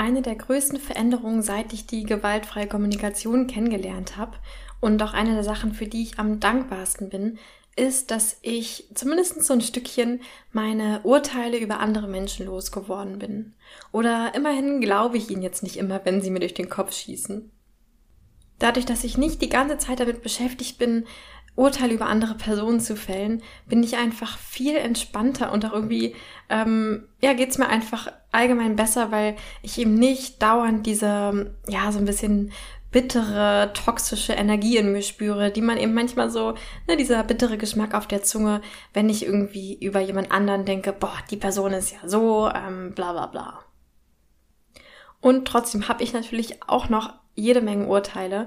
Eine der größten Veränderungen, seit ich die gewaltfreie Kommunikation kennengelernt habe und auch eine der Sachen, für die ich am dankbarsten bin, ist, dass ich zumindest so ein Stückchen meine Urteile über andere Menschen losgeworden bin. Oder immerhin glaube ich ihnen jetzt nicht immer, wenn sie mir durch den Kopf schießen. Dadurch, dass ich nicht die ganze Zeit damit beschäftigt bin, Urteile über andere Personen zu fällen, bin ich einfach viel entspannter und auch irgendwie, ähm, ja, geht's mir einfach allgemein besser, weil ich eben nicht dauernd diese, ja, so ein bisschen bittere, toxische Energie in mir spüre, die man eben manchmal so, ne, dieser bittere Geschmack auf der Zunge, wenn ich irgendwie über jemand anderen denke, boah, die Person ist ja so, ähm, bla bla bla. Und trotzdem habe ich natürlich auch noch jede Menge Urteile,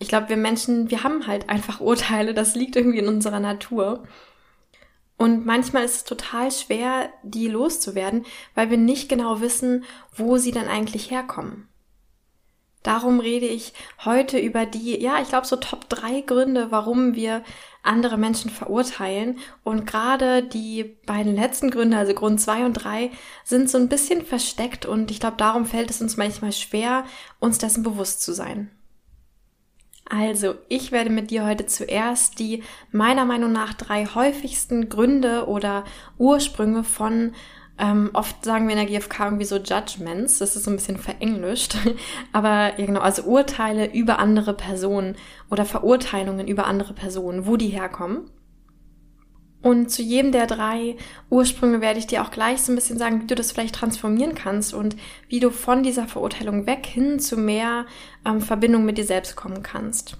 ich glaube, wir Menschen, wir haben halt einfach Urteile, das liegt irgendwie in unserer Natur. Und manchmal ist es total schwer, die loszuwerden, weil wir nicht genau wissen, wo sie dann eigentlich herkommen. Darum rede ich heute über die, ja, ich glaube so Top drei Gründe, warum wir andere Menschen verurteilen. Und gerade die beiden letzten Gründe, also Grund zwei und drei, sind so ein bisschen versteckt und ich glaube, darum fällt es uns manchmal schwer, uns dessen bewusst zu sein. Also, ich werde mit dir heute zuerst die meiner Meinung nach drei häufigsten Gründe oder Ursprünge von ähm, oft sagen wir in der GfK irgendwie so Judgments, das ist so ein bisschen verenglischt, aber ja genau, also Urteile über andere Personen oder Verurteilungen über andere Personen, wo die herkommen. Und zu jedem der drei Ursprünge werde ich dir auch gleich so ein bisschen sagen, wie du das vielleicht transformieren kannst und wie du von dieser Verurteilung weg hin zu mehr ähm, Verbindung mit dir selbst kommen kannst.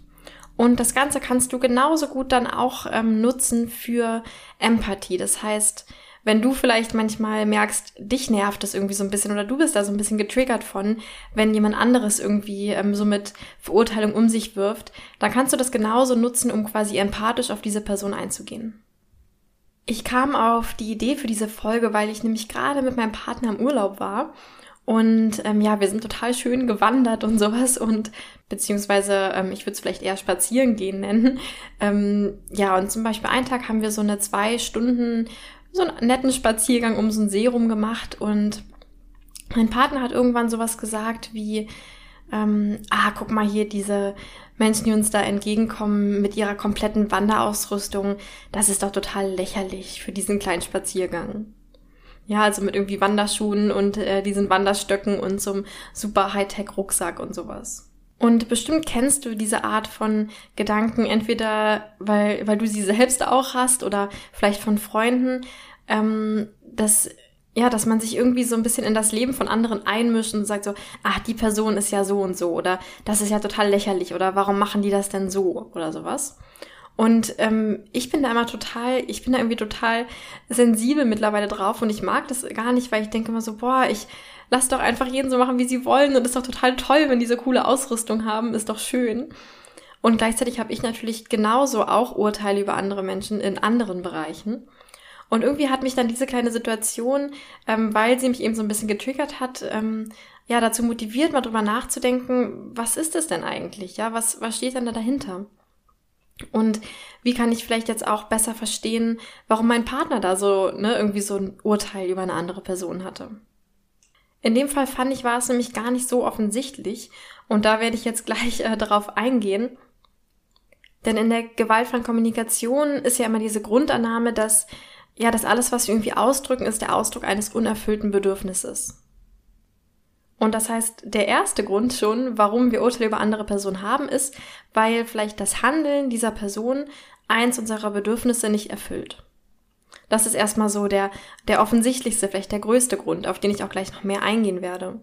Und das Ganze kannst du genauso gut dann auch ähm, nutzen für Empathie. Das heißt, wenn du vielleicht manchmal merkst, dich nervt das irgendwie so ein bisschen oder du bist da so ein bisschen getriggert von, wenn jemand anderes irgendwie ähm, so mit Verurteilung um sich wirft, dann kannst du das genauso nutzen, um quasi empathisch auf diese Person einzugehen. Ich kam auf die Idee für diese Folge, weil ich nämlich gerade mit meinem Partner im Urlaub war. Und ähm, ja, wir sind total schön gewandert und sowas und beziehungsweise ähm, ich würde es vielleicht eher spazieren gehen nennen. Ähm, ja, und zum Beispiel einen Tag haben wir so eine zwei Stunden, so einen netten Spaziergang um so einen See rum gemacht und mein Partner hat irgendwann sowas gesagt wie, ähm, ah, guck mal hier, diese Menschen, die uns da entgegenkommen mit ihrer kompletten Wanderausrüstung, das ist doch total lächerlich für diesen kleinen Spaziergang. Ja, also mit irgendwie Wanderschuhen und äh, diesen Wanderstöcken und so einem super Hightech-Rucksack und sowas. Und bestimmt kennst du diese Art von Gedanken, entweder weil, weil du sie selbst auch hast oder vielleicht von Freunden, ähm, dass ja, dass man sich irgendwie so ein bisschen in das Leben von anderen einmischt und sagt so, ach, die Person ist ja so und so oder das ist ja total lächerlich oder warum machen die das denn so oder sowas. Und ähm, ich bin da immer total, ich bin da irgendwie total sensibel mittlerweile drauf und ich mag das gar nicht, weil ich denke immer so, boah, ich lass doch einfach jeden so machen, wie sie wollen und ist doch total toll, wenn diese coole Ausrüstung haben, ist doch schön. Und gleichzeitig habe ich natürlich genauso auch Urteile über andere Menschen in anderen Bereichen. Und irgendwie hat mich dann diese kleine Situation, ähm, weil sie mich eben so ein bisschen getriggert hat, ähm, ja, dazu motiviert, mal drüber nachzudenken, was ist es denn eigentlich? Ja, was, was steht denn da dahinter? Und wie kann ich vielleicht jetzt auch besser verstehen, warum mein Partner da so, ne, irgendwie so ein Urteil über eine andere Person hatte? In dem Fall fand ich, war es nämlich gar nicht so offensichtlich. Und da werde ich jetzt gleich äh, darauf eingehen. Denn in der gewaltfreien Kommunikation ist ja immer diese Grundannahme, dass ja, dass alles, was wir irgendwie ausdrücken, ist der Ausdruck eines unerfüllten Bedürfnisses. Und das heißt, der erste Grund schon, warum wir Urteile über andere Personen haben, ist, weil vielleicht das Handeln dieser Person eins unserer Bedürfnisse nicht erfüllt. Das ist erstmal so der, der offensichtlichste, vielleicht der größte Grund, auf den ich auch gleich noch mehr eingehen werde.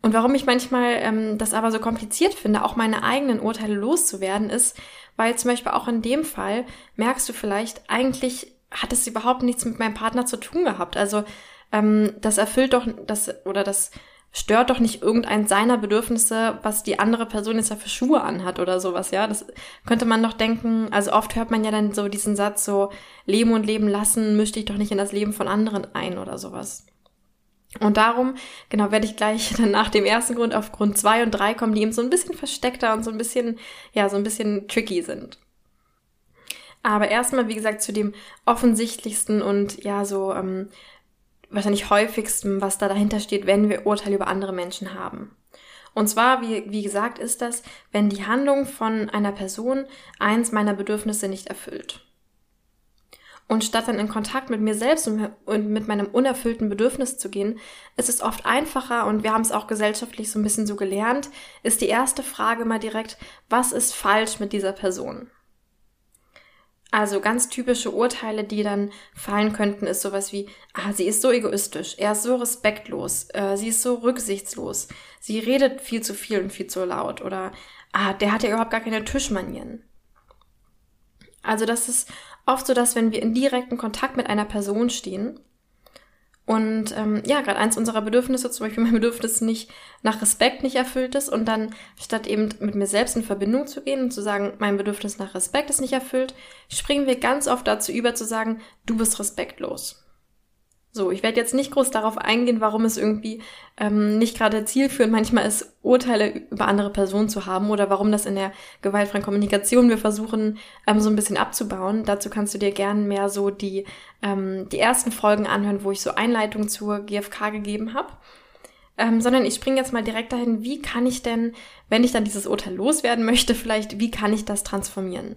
Und warum ich manchmal ähm, das aber so kompliziert finde, auch meine eigenen Urteile loszuwerden, ist, weil zum Beispiel auch in dem Fall merkst du vielleicht, eigentlich hat es überhaupt nichts mit meinem Partner zu tun gehabt. Also ähm, das erfüllt doch das oder das stört doch nicht irgendein seiner Bedürfnisse, was die andere Person jetzt ja für Schuhe anhat oder sowas, ja. Das könnte man doch denken, also oft hört man ja dann so diesen Satz so, leben und leben lassen, misch dich doch nicht in das Leben von anderen ein oder sowas. Und darum, genau, werde ich gleich dann nach dem ersten Grund auf Grund zwei und drei kommen, die eben so ein bisschen versteckter und so ein bisschen, ja, so ein bisschen tricky sind. Aber erstmal, wie gesagt, zu dem offensichtlichsten und ja, so ähm, wahrscheinlich häufigsten, was da dahinter steht, wenn wir Urteile über andere Menschen haben. Und zwar, wie, wie gesagt, ist das, wenn die Handlung von einer Person eins meiner Bedürfnisse nicht erfüllt. Und statt dann in Kontakt mit mir selbst und mit meinem unerfüllten Bedürfnis zu gehen, ist es oft einfacher und wir haben es auch gesellschaftlich so ein bisschen so gelernt, ist die erste Frage mal direkt, was ist falsch mit dieser Person? Also ganz typische Urteile, die dann fallen könnten, ist sowas wie, ah, sie ist so egoistisch, er ist so respektlos, äh, sie ist so rücksichtslos, sie redet viel zu viel und viel zu laut oder ah, der hat ja überhaupt gar keine Tischmanieren. Also das ist oft so, dass wenn wir in direkten Kontakt mit einer Person stehen, und ähm, ja, gerade eins unserer Bedürfnisse, zum Beispiel mein Bedürfnis nicht nach Respekt nicht erfüllt ist und dann statt eben mit mir selbst in Verbindung zu gehen und zu sagen, mein Bedürfnis nach Respekt ist nicht erfüllt, springen wir ganz oft dazu über zu sagen, du bist respektlos. So, ich werde jetzt nicht groß darauf eingehen, warum es irgendwie ähm, nicht gerade zielführend manchmal ist, Urteile über andere Personen zu haben oder warum das in der gewaltfreien Kommunikation wir versuchen, ähm, so ein bisschen abzubauen. Dazu kannst du dir gern mehr so die, ähm, die ersten Folgen anhören, wo ich so Einleitung zur GfK gegeben habe. Ähm, sondern ich springe jetzt mal direkt dahin, wie kann ich denn, wenn ich dann dieses Urteil loswerden möchte, vielleicht, wie kann ich das transformieren?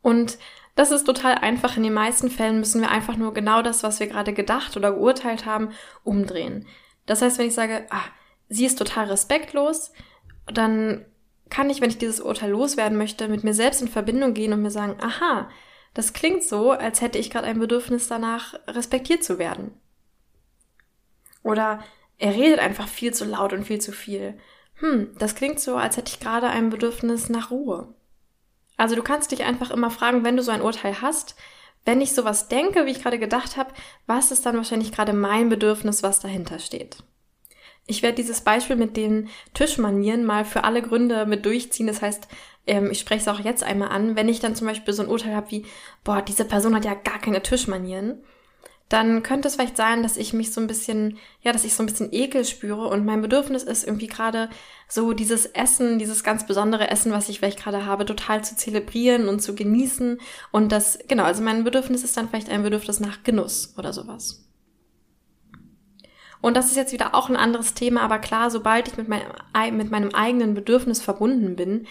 Und das ist total einfach. In den meisten Fällen müssen wir einfach nur genau das, was wir gerade gedacht oder geurteilt haben, umdrehen. Das heißt, wenn ich sage, ah, sie ist total respektlos, dann kann ich, wenn ich dieses Urteil loswerden möchte, mit mir selbst in Verbindung gehen und mir sagen, aha, das klingt so, als hätte ich gerade ein Bedürfnis danach, respektiert zu werden. Oder er redet einfach viel zu laut und viel zu viel. Hm, das klingt so, als hätte ich gerade ein Bedürfnis nach Ruhe. Also du kannst dich einfach immer fragen, wenn du so ein Urteil hast, wenn ich sowas denke, wie ich gerade gedacht habe, was ist dann wahrscheinlich gerade mein Bedürfnis, was dahinter steht? Ich werde dieses Beispiel mit den Tischmanieren mal für alle Gründe mit durchziehen. Das heißt, ähm, ich spreche es auch jetzt einmal an. Wenn ich dann zum Beispiel so ein Urteil habe wie, boah, diese Person hat ja gar keine Tischmanieren, dann könnte es vielleicht sein, dass ich mich so ein bisschen, ja, dass ich so ein bisschen Ekel spüre und mein Bedürfnis ist irgendwie gerade so dieses Essen, dieses ganz besondere Essen, was ich vielleicht gerade habe, total zu zelebrieren und zu genießen und das, genau, also mein Bedürfnis ist dann vielleicht ein Bedürfnis nach Genuss oder sowas. Und das ist jetzt wieder auch ein anderes Thema, aber klar, sobald ich mit, mein, mit meinem eigenen Bedürfnis verbunden bin,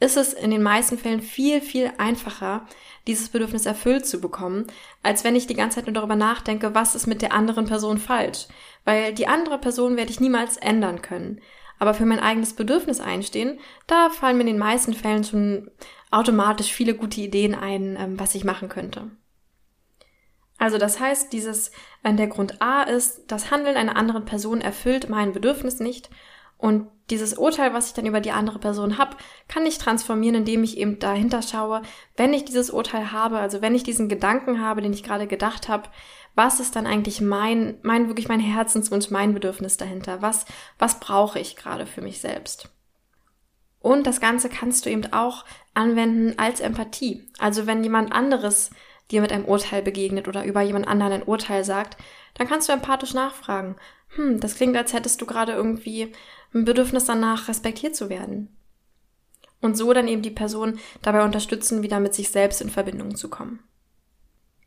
ist es in den meisten Fällen viel, viel einfacher, dieses Bedürfnis erfüllt zu bekommen, als wenn ich die ganze Zeit nur darüber nachdenke, was ist mit der anderen Person falsch. Weil die andere Person werde ich niemals ändern können. Aber für mein eigenes Bedürfnis einstehen, da fallen mir in den meisten Fällen schon automatisch viele gute Ideen ein, ähm, was ich machen könnte. Also das heißt, dieses, äh, der Grund A ist, das Handeln einer anderen Person erfüllt mein Bedürfnis nicht und dieses Urteil, was ich dann über die andere Person habe, kann ich transformieren, indem ich eben dahinter schaue, wenn ich dieses Urteil habe, also wenn ich diesen Gedanken habe, den ich gerade gedacht habe, was ist dann eigentlich mein, mein wirklich mein Herzenswunsch, mein Bedürfnis dahinter? Was, was brauche ich gerade für mich selbst? Und das Ganze kannst du eben auch anwenden als Empathie. Also wenn jemand anderes dir mit einem Urteil begegnet oder über jemand anderen ein Urteil sagt, dann kannst du empathisch nachfragen. Hm, das klingt, als hättest du gerade irgendwie ein Bedürfnis danach, respektiert zu werden. Und so dann eben die Person dabei unterstützen, wieder mit sich selbst in Verbindung zu kommen.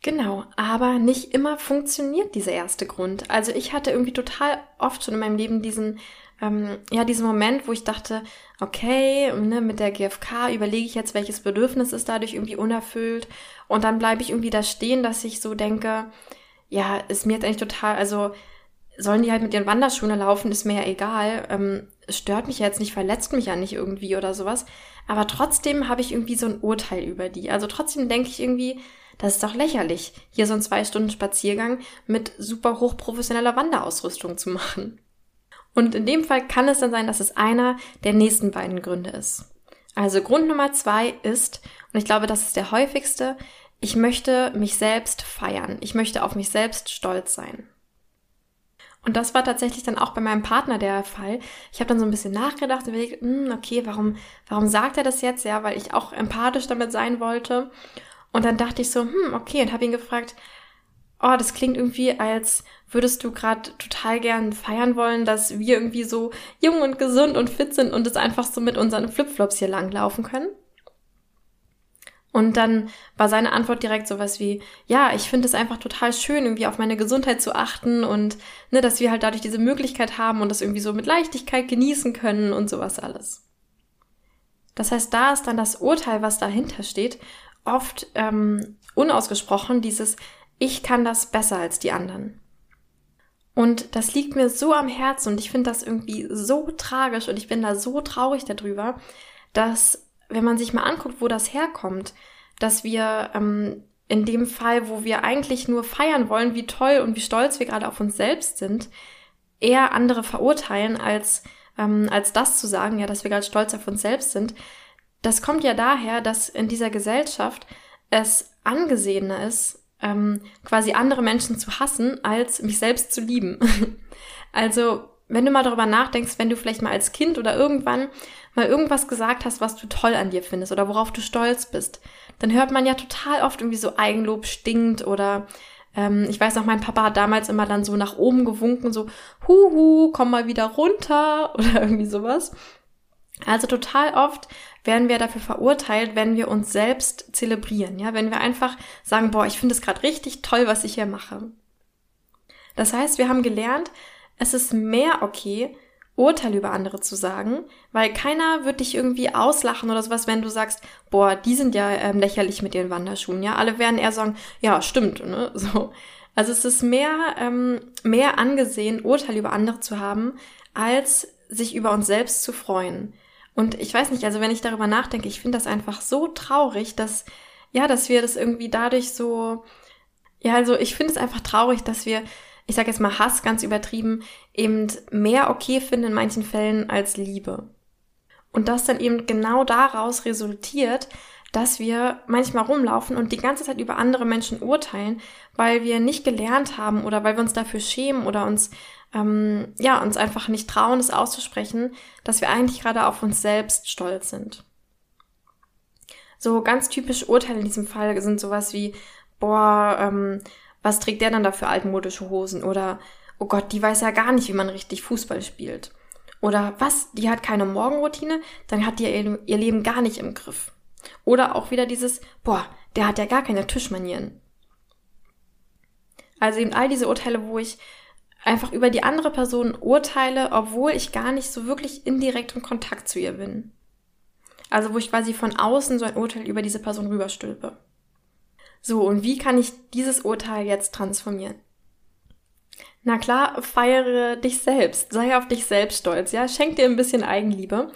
Genau, aber nicht immer funktioniert dieser erste Grund. Also ich hatte irgendwie total oft schon in meinem Leben diesen, ähm, ja, diesen Moment, wo ich dachte, okay, ne, mit der GfK überlege ich jetzt, welches Bedürfnis ist dadurch irgendwie unerfüllt. Und dann bleibe ich irgendwie da stehen, dass ich so denke, ja, ist mir jetzt eigentlich total, also sollen die halt mit ihren Wanderschuhen laufen, ist mir ja egal. Ähm, stört mich jetzt nicht, verletzt mich ja nicht irgendwie oder sowas. Aber trotzdem habe ich irgendwie so ein Urteil über die. Also trotzdem denke ich irgendwie, das ist doch lächerlich, hier so einen zwei Stunden Spaziergang mit super hochprofessioneller Wanderausrüstung zu machen. Und in dem Fall kann es dann sein, dass es einer der nächsten beiden Gründe ist. Also Grund Nummer zwei ist, und ich glaube, das ist der häufigste, ich möchte mich selbst feiern. Ich möchte auf mich selbst stolz sein. Und das war tatsächlich dann auch bei meinem Partner der Fall. Ich habe dann so ein bisschen nachgedacht und überlegt, hm, okay, warum, warum sagt er das jetzt? Ja, weil ich auch empathisch damit sein wollte. Und dann dachte ich so, hm, okay, und habe ihn gefragt, oh, das klingt irgendwie, als würdest du gerade total gern feiern wollen, dass wir irgendwie so jung und gesund und fit sind und es einfach so mit unseren Flipflops hier langlaufen können. Und dann war seine Antwort direkt sowas wie, ja, ich finde es einfach total schön, irgendwie auf meine Gesundheit zu achten und ne, dass wir halt dadurch diese Möglichkeit haben und das irgendwie so mit Leichtigkeit genießen können und sowas alles. Das heißt, da ist dann das Urteil, was dahinter steht, oft ähm, unausgesprochen, dieses Ich kann das besser als die anderen. Und das liegt mir so am Herzen und ich finde das irgendwie so tragisch und ich bin da so traurig darüber, dass wenn man sich mal anguckt, wo das herkommt, dass wir ähm, in dem Fall, wo wir eigentlich nur feiern wollen, wie toll und wie stolz wir gerade auf uns selbst sind, eher andere verurteilen, als, ähm, als das zu sagen, ja, dass wir gerade stolz auf uns selbst sind. Das kommt ja daher, dass in dieser Gesellschaft es angesehener ist, ähm, quasi andere Menschen zu hassen, als mich selbst zu lieben. also, wenn du mal darüber nachdenkst, wenn du vielleicht mal als Kind oder irgendwann mal irgendwas gesagt hast, was du toll an dir findest oder worauf du stolz bist, dann hört man ja total oft irgendwie so Eigenlob stinkt oder ähm, ich weiß noch, mein Papa hat damals immer dann so nach oben gewunken, so huhu, komm mal wieder runter oder irgendwie sowas. Also total oft werden wir dafür verurteilt, wenn wir uns selbst zelebrieren, ja, wenn wir einfach sagen, boah, ich finde es gerade richtig toll, was ich hier mache. Das heißt, wir haben gelernt, es ist mehr okay, Urteil über andere zu sagen, weil keiner wird dich irgendwie auslachen oder sowas, wenn du sagst, boah, die sind ja ähm, lächerlich mit ihren Wanderschuhen, ja. Alle werden eher sagen, ja, stimmt, ne? So. Also es ist mehr, ähm, mehr angesehen, Urteil über andere zu haben, als sich über uns selbst zu freuen. Und ich weiß nicht, also wenn ich darüber nachdenke, ich finde das einfach so traurig, dass, ja, dass wir das irgendwie dadurch so, ja, also ich finde es einfach traurig, dass wir ich sage jetzt mal Hass ganz übertrieben, eben mehr okay finden in manchen Fällen als Liebe. Und das dann eben genau daraus resultiert, dass wir manchmal rumlaufen und die ganze Zeit über andere Menschen urteilen, weil wir nicht gelernt haben oder weil wir uns dafür schämen oder uns ähm, ja uns einfach nicht trauen, es auszusprechen, dass wir eigentlich gerade auf uns selbst stolz sind. So ganz typisch Urteile in diesem Fall sind sowas wie boah ähm, was trägt der dann da für altmodische Hosen? Oder, oh Gott, die weiß ja gar nicht, wie man richtig Fußball spielt. Oder was, die hat keine Morgenroutine, dann hat die ihr, ihr Leben gar nicht im Griff. Oder auch wieder dieses, boah, der hat ja gar keine Tischmanieren. Also eben all diese Urteile, wo ich einfach über die andere Person urteile, obwohl ich gar nicht so wirklich indirekt im Kontakt zu ihr bin. Also wo ich quasi von außen so ein Urteil über diese Person rüberstülpe. So, und wie kann ich dieses Urteil jetzt transformieren? Na klar, feiere dich selbst, sei auf dich selbst stolz, ja, schenk dir ein bisschen Eigenliebe.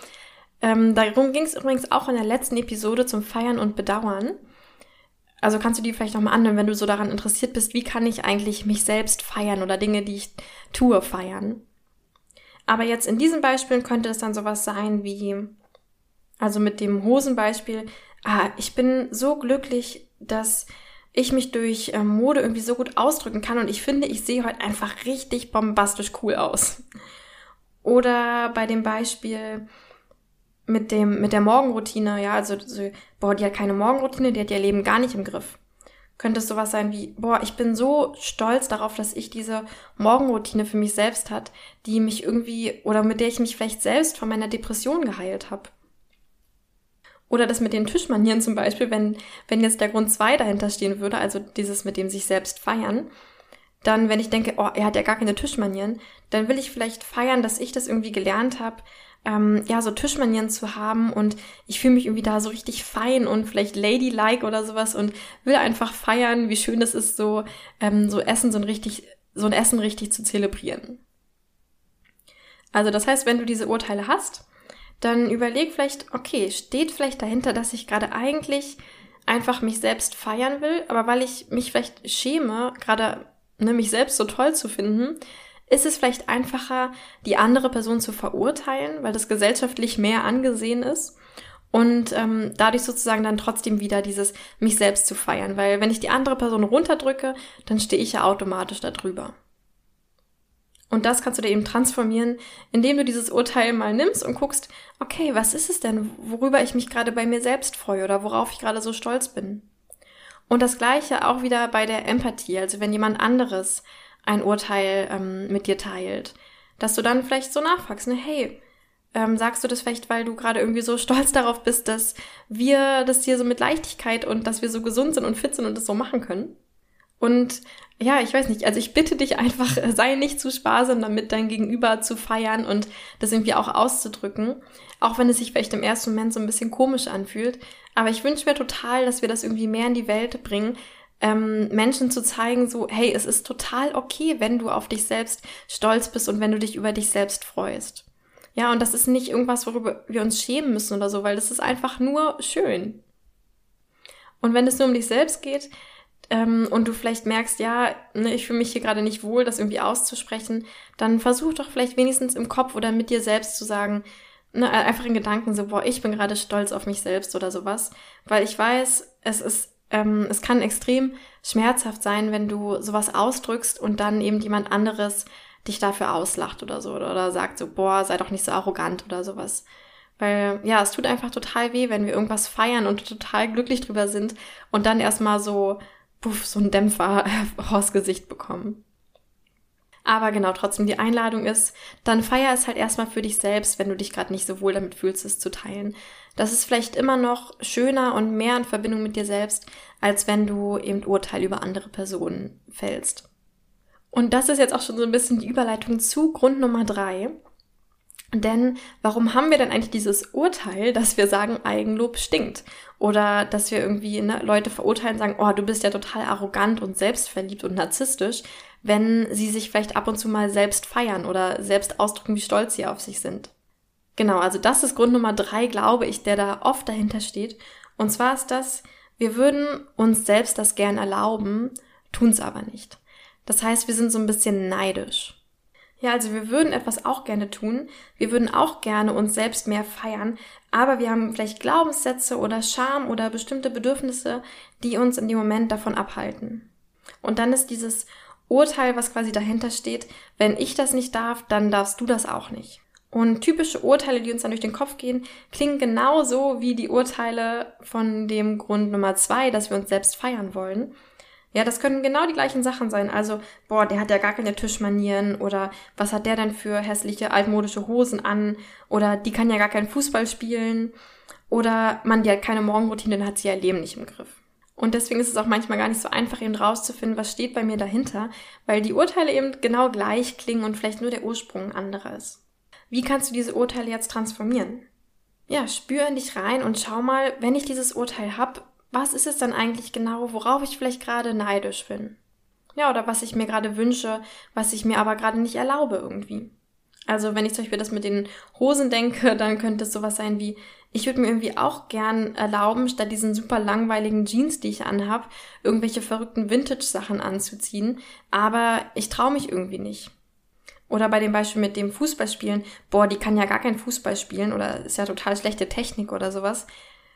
Ähm, darum ging es übrigens auch in der letzten Episode zum Feiern und Bedauern. Also kannst du die vielleicht nochmal anhören, wenn du so daran interessiert bist, wie kann ich eigentlich mich selbst feiern oder Dinge, die ich tue, feiern. Aber jetzt in diesen Beispielen könnte es dann sowas sein wie, also mit dem Hosenbeispiel, ah, ich bin so glücklich, dass ich mich durch ähm, Mode irgendwie so gut ausdrücken kann und ich finde, ich sehe heute einfach richtig bombastisch cool aus. Oder bei dem Beispiel mit dem, mit der Morgenroutine, ja, also, so, boah, die hat keine Morgenroutine, die hat ihr Leben gar nicht im Griff. Könnte es sowas sein wie, boah, ich bin so stolz darauf, dass ich diese Morgenroutine für mich selbst hat, die mich irgendwie, oder mit der ich mich vielleicht selbst von meiner Depression geheilt habe. Oder das mit den Tischmanieren zum Beispiel, wenn, wenn jetzt der Grund zwei dahinter stehen würde, also dieses mit dem sich selbst feiern, dann, wenn ich denke, oh, er hat ja gar keine Tischmanieren, dann will ich vielleicht feiern, dass ich das irgendwie gelernt habe, ähm, ja, so Tischmanieren zu haben und ich fühle mich irgendwie da so richtig fein und vielleicht ladylike oder sowas und will einfach feiern, wie schön es ist, so, ähm, so Essen, so ein richtig, so ein Essen richtig zu zelebrieren. Also das heißt, wenn du diese Urteile hast, dann überleg vielleicht, okay, steht vielleicht dahinter, dass ich gerade eigentlich einfach mich selbst feiern will, aber weil ich mich vielleicht schäme, gerade ne, mich selbst so toll zu finden, ist es vielleicht einfacher, die andere Person zu verurteilen, weil das gesellschaftlich mehr angesehen ist und ähm, dadurch sozusagen dann trotzdem wieder dieses mich selbst zu feiern, weil wenn ich die andere Person runterdrücke, dann stehe ich ja automatisch darüber. Und das kannst du dir eben transformieren, indem du dieses Urteil mal nimmst und guckst, okay, was ist es denn, worüber ich mich gerade bei mir selbst freue oder worauf ich gerade so stolz bin. Und das gleiche auch wieder bei der Empathie, also wenn jemand anderes ein Urteil ähm, mit dir teilt, dass du dann vielleicht so nachfragst, ne, hey, ähm, sagst du das vielleicht, weil du gerade irgendwie so stolz darauf bist, dass wir das hier so mit Leichtigkeit und dass wir so gesund sind und fit sind und das so machen können? Und ja, ich weiß nicht, also ich bitte dich einfach, sei nicht zu sparsam damit, dein Gegenüber zu feiern und das irgendwie auch auszudrücken. Auch wenn es sich vielleicht im ersten Moment so ein bisschen komisch anfühlt. Aber ich wünsche mir total, dass wir das irgendwie mehr in die Welt bringen, ähm, Menschen zu zeigen, so, hey, es ist total okay, wenn du auf dich selbst stolz bist und wenn du dich über dich selbst freust. Ja, und das ist nicht irgendwas, worüber wir uns schämen müssen oder so, weil das ist einfach nur schön. Und wenn es nur um dich selbst geht, ähm, und du vielleicht merkst, ja, ne, ich fühle mich hier gerade nicht wohl, das irgendwie auszusprechen, dann versuch doch vielleicht wenigstens im Kopf oder mit dir selbst zu sagen, ne, einfach in Gedanken so, boah, ich bin gerade stolz auf mich selbst oder sowas, weil ich weiß, es ist, ähm, es kann extrem schmerzhaft sein, wenn du sowas ausdrückst und dann eben jemand anderes dich dafür auslacht oder so oder, oder sagt so, boah, sei doch nicht so arrogant oder sowas. Weil ja, es tut einfach total weh, wenn wir irgendwas feiern und total glücklich drüber sind und dann erstmal so puff, so einen Dämpfer vors Gesicht bekommen. Aber genau, trotzdem die Einladung ist, dann feier es halt erstmal für dich selbst, wenn du dich gerade nicht so wohl damit fühlst, es zu teilen. Das ist vielleicht immer noch schöner und mehr in Verbindung mit dir selbst, als wenn du eben Urteil über andere Personen fällst. Und das ist jetzt auch schon so ein bisschen die Überleitung zu Grund Nummer drei. Denn warum haben wir denn eigentlich dieses Urteil, dass wir sagen, Eigenlob stinkt? Oder dass wir irgendwie ne, Leute verurteilen, sagen, oh, du bist ja total arrogant und selbstverliebt und narzisstisch, wenn sie sich vielleicht ab und zu mal selbst feiern oder selbst ausdrücken, wie stolz sie auf sich sind. Genau, also das ist Grund Nummer drei, glaube ich, der da oft dahinter steht. Und zwar ist das, wir würden uns selbst das gern erlauben, tun's aber nicht. Das heißt, wir sind so ein bisschen neidisch. Ja, also wir würden etwas auch gerne tun. Wir würden auch gerne uns selbst mehr feiern. Aber wir haben vielleicht Glaubenssätze oder Scham oder bestimmte Bedürfnisse, die uns in dem Moment davon abhalten. Und dann ist dieses Urteil, was quasi dahinter steht, wenn ich das nicht darf, dann darfst du das auch nicht. Und typische Urteile, die uns dann durch den Kopf gehen, klingen genauso wie die Urteile von dem Grund Nummer zwei, dass wir uns selbst feiern wollen. Ja, das können genau die gleichen Sachen sein. Also, boah, der hat ja gar keine Tischmanieren oder was hat der denn für hässliche altmodische Hosen an oder die kann ja gar keinen Fußball spielen oder man, die hat keine Morgenroutine, dann hat sie ihr Leben nicht im Griff. Und deswegen ist es auch manchmal gar nicht so einfach, eben rauszufinden, was steht bei mir dahinter, weil die Urteile eben genau gleich klingen und vielleicht nur der Ursprung anderer ist. Wie kannst du diese Urteile jetzt transformieren? Ja, spür in dich rein und schau mal, wenn ich dieses Urteil hab, was ist es dann eigentlich genau, worauf ich vielleicht gerade neidisch bin? Ja, oder was ich mir gerade wünsche, was ich mir aber gerade nicht erlaube irgendwie. Also wenn ich zum Beispiel das mit den Hosen denke, dann könnte es sowas sein wie, ich würde mir irgendwie auch gern erlauben, statt diesen super langweiligen Jeans, die ich anhab, irgendwelche verrückten Vintage-Sachen anzuziehen, aber ich traue mich irgendwie nicht. Oder bei dem Beispiel mit dem Fußballspielen, boah, die kann ja gar kein Fußball spielen oder ist ja total schlechte Technik oder sowas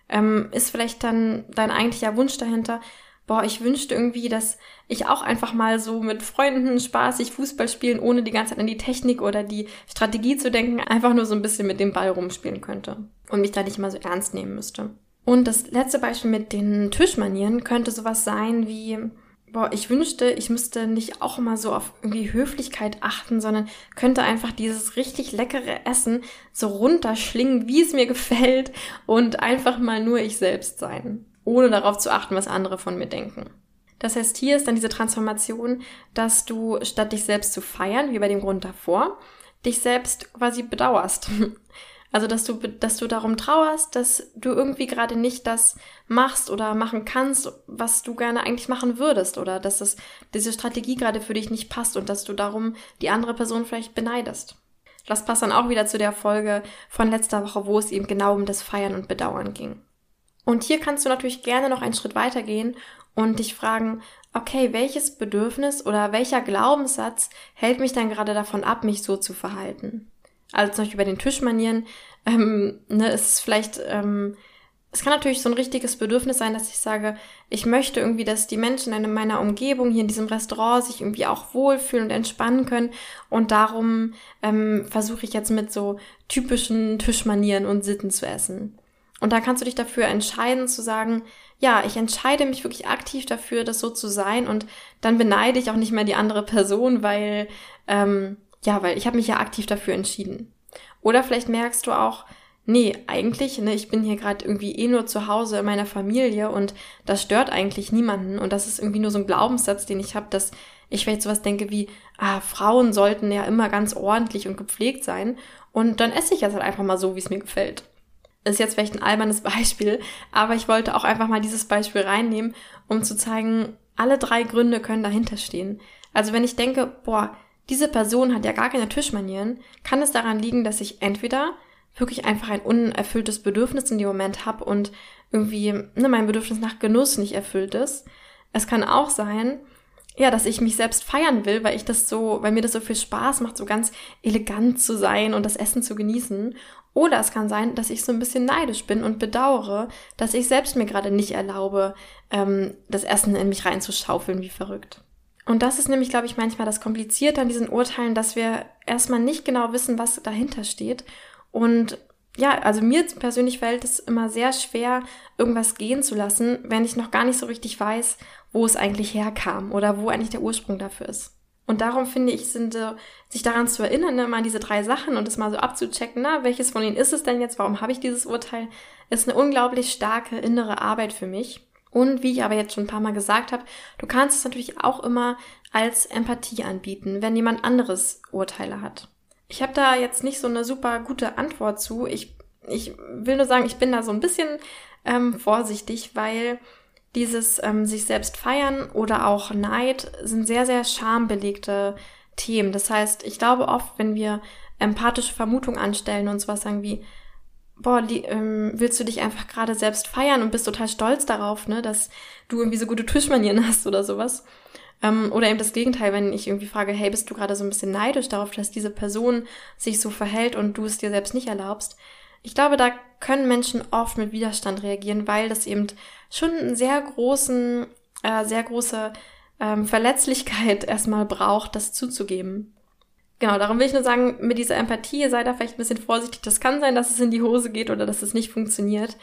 ähm, ist vielleicht dann dein eigentlicher Wunsch dahinter, boah, ich wünschte irgendwie, dass ich auch einfach mal so mit Freunden spaßig Fußball spielen, ohne die ganze Zeit an die Technik oder die Strategie zu denken, einfach nur so ein bisschen mit dem Ball rumspielen könnte und mich da nicht mal so ernst nehmen müsste. Und das letzte Beispiel mit den Tischmanieren könnte sowas sein wie, boah, ich wünschte, ich müsste nicht auch immer so auf irgendwie Höflichkeit achten, sondern könnte einfach dieses richtig leckere Essen so runterschlingen, wie es mir gefällt und einfach mal nur ich selbst sein, ohne darauf zu achten, was andere von mir denken. Das heißt, hier ist dann diese Transformation, dass du statt dich selbst zu feiern, wie bei dem Grund davor, dich selbst quasi bedauerst. Also, dass du, dass du darum trauerst, dass du irgendwie gerade nicht das machst oder machen kannst, was du gerne eigentlich machen würdest oder dass das, diese Strategie gerade für dich nicht passt und dass du darum die andere Person vielleicht beneidest. Das passt dann auch wieder zu der Folge von letzter Woche, wo es eben genau um das Feiern und Bedauern ging. Und hier kannst du natürlich gerne noch einen Schritt weitergehen und dich fragen, okay, welches Bedürfnis oder welcher Glaubenssatz hält mich dann gerade davon ab, mich so zu verhalten? Also zum Beispiel bei den Tischmanieren ähm, ne, ist es vielleicht ähm, es kann natürlich so ein richtiges Bedürfnis sein, dass ich sage, ich möchte irgendwie, dass die Menschen in meiner Umgebung hier in diesem Restaurant sich irgendwie auch wohlfühlen und entspannen können. Und darum ähm, versuche ich jetzt mit so typischen Tischmanieren und Sitten zu essen. Und da kannst du dich dafür entscheiden zu sagen, ja, ich entscheide mich wirklich aktiv dafür, das so zu sein und dann beneide ich auch nicht mehr die andere Person, weil, ähm, ja, weil ich habe mich ja aktiv dafür entschieden. Oder vielleicht merkst du auch, nee, eigentlich, ne, ich bin hier gerade irgendwie eh nur zu Hause in meiner Familie und das stört eigentlich niemanden und das ist irgendwie nur so ein Glaubenssatz, den ich habe, dass ich vielleicht sowas denke wie, ah, Frauen sollten ja immer ganz ordentlich und gepflegt sein und dann esse ich jetzt halt einfach mal so, wie es mir gefällt. Ist jetzt vielleicht ein albernes Beispiel, aber ich wollte auch einfach mal dieses Beispiel reinnehmen, um zu zeigen, alle drei Gründe können dahinter stehen. Also wenn ich denke, boah, diese Person hat ja gar keine Tischmanieren, kann es daran liegen, dass ich entweder wirklich einfach ein unerfülltes Bedürfnis in dem Moment habe und irgendwie ne, mein Bedürfnis nach Genuss nicht erfüllt ist. Es kann auch sein, ja, dass ich mich selbst feiern will, weil ich das so, weil mir das so viel Spaß macht, so ganz elegant zu sein und das Essen zu genießen. Oder es kann sein, dass ich so ein bisschen neidisch bin und bedauere, dass ich selbst mir gerade nicht erlaube, ähm, das Essen in mich reinzuschaufeln wie verrückt. Und das ist nämlich, glaube ich, manchmal das Komplizierte an diesen Urteilen, dass wir erstmal nicht genau wissen, was dahinter steht und ja, also mir persönlich fällt es immer sehr schwer, irgendwas gehen zu lassen, wenn ich noch gar nicht so richtig weiß, wo es eigentlich herkam oder wo eigentlich der Ursprung dafür ist. Und darum finde ich, sind äh, sich daran zu erinnern, ne, mal diese drei Sachen und es mal so abzuchecken, na, welches von ihnen ist es denn jetzt, warum habe ich dieses Urteil, ist eine unglaublich starke innere Arbeit für mich. Und wie ich aber jetzt schon ein paar Mal gesagt habe, du kannst es natürlich auch immer als Empathie anbieten, wenn jemand anderes Urteile hat. Ich habe da jetzt nicht so eine super gute Antwort zu. Ich, ich will nur sagen, ich bin da so ein bisschen ähm, vorsichtig, weil dieses ähm, sich selbst feiern oder auch Neid sind sehr, sehr schambelegte Themen. Das heißt, ich glaube oft, wenn wir empathische Vermutungen anstellen und sowas sagen wie, boah, die, ähm, willst du dich einfach gerade selbst feiern und bist total stolz darauf, ne, dass du irgendwie so gute Tischmanieren hast oder sowas, ähm, oder eben das Gegenteil, wenn ich irgendwie frage, hey, bist du gerade so ein bisschen neidisch darauf, dass diese Person sich so verhält und du es dir selbst nicht erlaubst? Ich glaube, da können Menschen oft mit Widerstand reagieren, weil das eben schon einen sehr großen, äh, sehr große ähm, Verletzlichkeit erstmal braucht, das zuzugeben. Genau, darum will ich nur sagen, mit dieser Empathie sei da vielleicht ein bisschen vorsichtig. Das kann sein, dass es in die Hose geht oder dass es nicht funktioniert.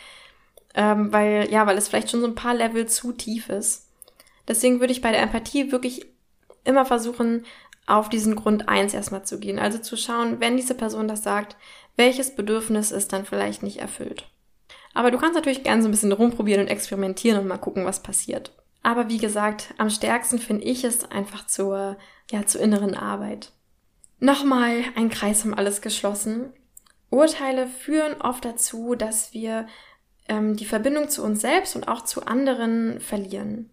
Ähm, weil, ja, weil es vielleicht schon so ein paar Level zu tief ist. Deswegen würde ich bei der Empathie wirklich immer versuchen, auf diesen Grund eins erstmal zu gehen. Also zu schauen, wenn diese Person das sagt, welches Bedürfnis ist dann vielleicht nicht erfüllt. Aber du kannst natürlich gerne so ein bisschen rumprobieren und experimentieren und mal gucken, was passiert. Aber wie gesagt, am stärksten finde ich es einfach zur, ja, zur inneren Arbeit. Nochmal ein Kreis um alles geschlossen. Urteile führen oft dazu, dass wir ähm, die Verbindung zu uns selbst und auch zu anderen verlieren.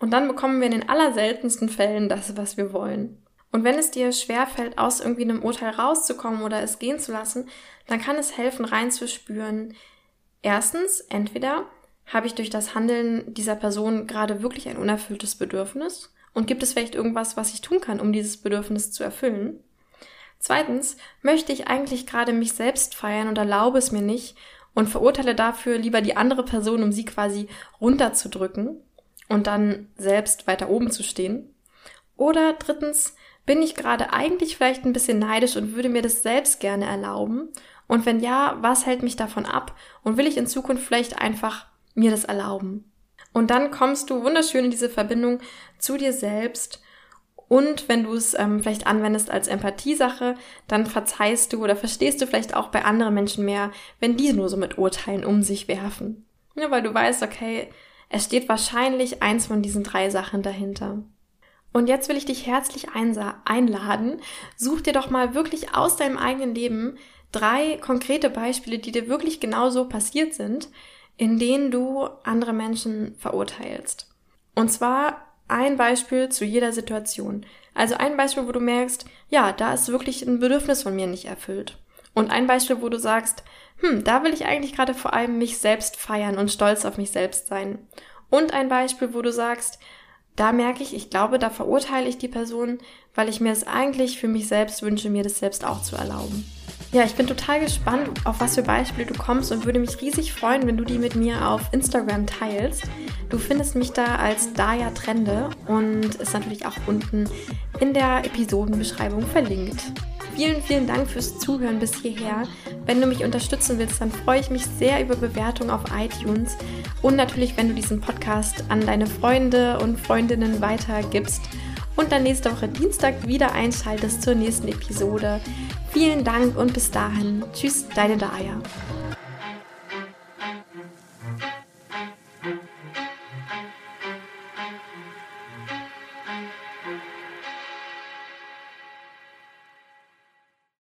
Und dann bekommen wir in den allerseltensten Fällen das, was wir wollen. Und wenn es dir schwerfällt, aus irgendwie einem Urteil rauszukommen oder es gehen zu lassen, dann kann es helfen, reinzuspüren. Erstens, entweder habe ich durch das Handeln dieser Person gerade wirklich ein unerfülltes Bedürfnis und gibt es vielleicht irgendwas, was ich tun kann, um dieses Bedürfnis zu erfüllen? Zweitens, möchte ich eigentlich gerade mich selbst feiern und erlaube es mir nicht und verurteile dafür lieber die andere Person, um sie quasi runterzudrücken? und dann selbst weiter oben zu stehen? Oder drittens, bin ich gerade eigentlich vielleicht ein bisschen neidisch und würde mir das selbst gerne erlauben? Und wenn ja, was hält mich davon ab? Und will ich in Zukunft vielleicht einfach mir das erlauben? Und dann kommst du wunderschön in diese Verbindung zu dir selbst. Und wenn du es ähm, vielleicht anwendest als Empathiesache, dann verzeihst du oder verstehst du vielleicht auch bei anderen Menschen mehr, wenn die nur so mit Urteilen um sich werfen. Ja, weil du weißt, okay, es steht wahrscheinlich eins von diesen drei Sachen dahinter. Und jetzt will ich dich herzlich einladen, such dir doch mal wirklich aus deinem eigenen Leben drei konkrete Beispiele, die dir wirklich genauso passiert sind, in denen du andere Menschen verurteilst. Und zwar ein Beispiel zu jeder Situation. Also ein Beispiel, wo du merkst, ja, da ist wirklich ein Bedürfnis von mir nicht erfüllt. Und ein Beispiel, wo du sagst, hm, da will ich eigentlich gerade vor allem mich selbst feiern und stolz auf mich selbst sein. Und ein Beispiel, wo du sagst, da merke ich, ich glaube, da verurteile ich die Person, weil ich mir es eigentlich für mich selbst wünsche, mir das selbst auch zu erlauben. Ja, ich bin total gespannt, auf was für Beispiele du kommst und würde mich riesig freuen, wenn du die mit mir auf Instagram teilst. Du findest mich da als Daya Trende und ist natürlich auch unten in der Episodenbeschreibung verlinkt. Vielen, vielen Dank fürs Zuhören bis hierher. Wenn du mich unterstützen willst, dann freue ich mich sehr über Bewertungen auf iTunes und natürlich, wenn du diesen Podcast an deine Freunde und Freundinnen weitergibst und dann nächste Woche Dienstag wieder einschaltest zur nächsten Episode. Vielen Dank und bis dahin. Tschüss, deine Daya.